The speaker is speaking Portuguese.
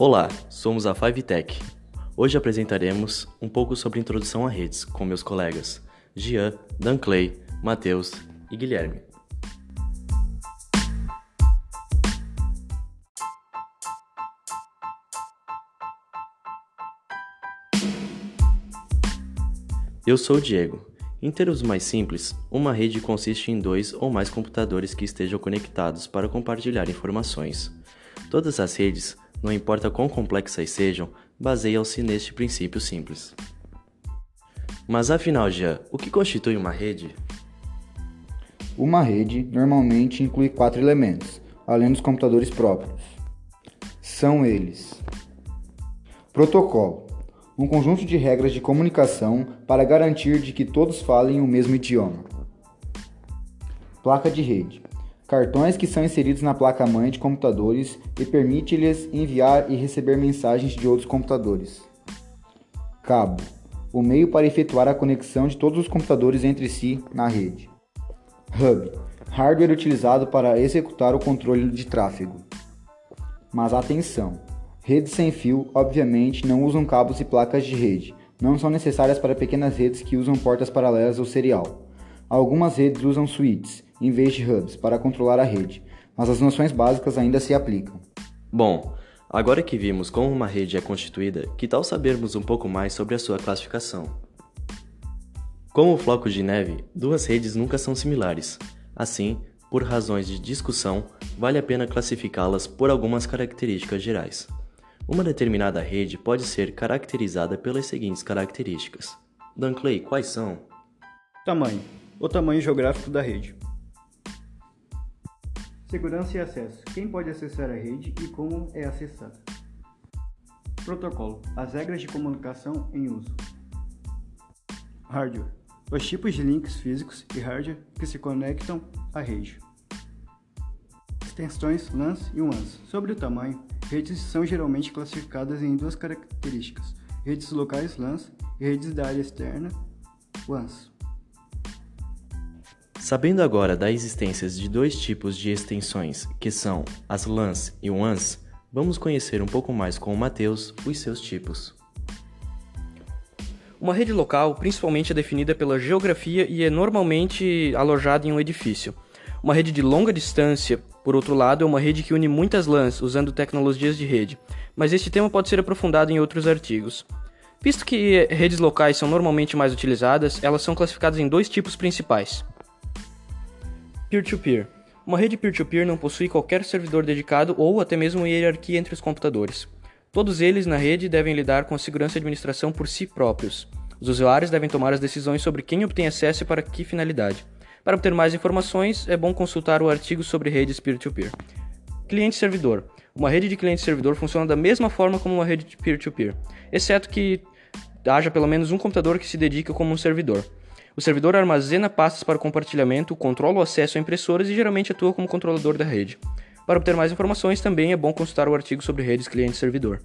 Olá, somos a Five Tech. Hoje apresentaremos um pouco sobre introdução a redes com meus colegas Gian, Dan Clay, Matheus e Guilherme. Eu sou o Diego. Em termos mais simples, uma rede consiste em dois ou mais computadores que estejam conectados para compartilhar informações. Todas as redes, não importa quão complexas sejam, baseiam-se neste princípio simples. Mas afinal, já, o que constitui uma rede? Uma rede normalmente inclui quatro elementos, além dos computadores próprios. São eles: protocolo, um conjunto de regras de comunicação para garantir de que todos falem o mesmo idioma. Placa de rede, cartões que são inseridos na placa-mãe de computadores e permite-lhes enviar e receber mensagens de outros computadores. Cabo, o meio para efetuar a conexão de todos os computadores entre si na rede. Hub, hardware utilizado para executar o controle de tráfego. Mas atenção! Redes sem fio, obviamente, não usam cabos e placas de rede. Não são necessárias para pequenas redes que usam portas paralelas ou serial. Algumas redes usam switches, em vez de hubs, para controlar a rede, mas as noções básicas ainda se aplicam. Bom, agora que vimos como uma rede é constituída, que tal sabermos um pouco mais sobre a sua classificação? Como flocos de neve, duas redes nunca são similares. Assim, por razões de discussão, vale a pena classificá-las por algumas características gerais. Uma determinada rede pode ser caracterizada pelas seguintes características. Clay, quais são? Tamanho. O tamanho geográfico da rede. Segurança e acesso. Quem pode acessar a rede e como é acessada. Protocolo. As regras de comunicação em uso. Hardware. Os tipos de links físicos e hardware que se conectam à rede. Extensões LANs e WANs. Sobre o tamanho, Redes são geralmente classificadas em duas características: redes locais LANs e redes da área externa WANs. Sabendo agora da existência de dois tipos de extensões, que são as LANs e WANs, vamos conhecer um pouco mais com o Matheus os seus tipos. Uma rede local principalmente é definida pela geografia e é normalmente alojada em um edifício. Uma rede de longa distância por outro lado, é uma rede que une muitas LANs usando tecnologias de rede, mas este tema pode ser aprofundado em outros artigos. Visto que redes locais são normalmente mais utilizadas, elas são classificadas em dois tipos principais. Peer-to-peer. -peer. Uma rede peer-to-peer -peer não possui qualquer servidor dedicado ou até mesmo hierarquia entre os computadores. Todos eles na rede devem lidar com a segurança e administração por si próprios. Os usuários devem tomar as decisões sobre quem obtém acesso e para que finalidade. Para obter mais informações, é bom consultar o artigo sobre redes peer-to-peer. Cliente-servidor. Uma rede de cliente-servidor funciona da mesma forma como uma rede de peer-to-peer, exceto que haja pelo menos um computador que se dedique como um servidor. O servidor armazena pastas para compartilhamento, controla o acesso a impressoras e geralmente atua como controlador da rede. Para obter mais informações, também é bom consultar o artigo sobre redes cliente-servidor.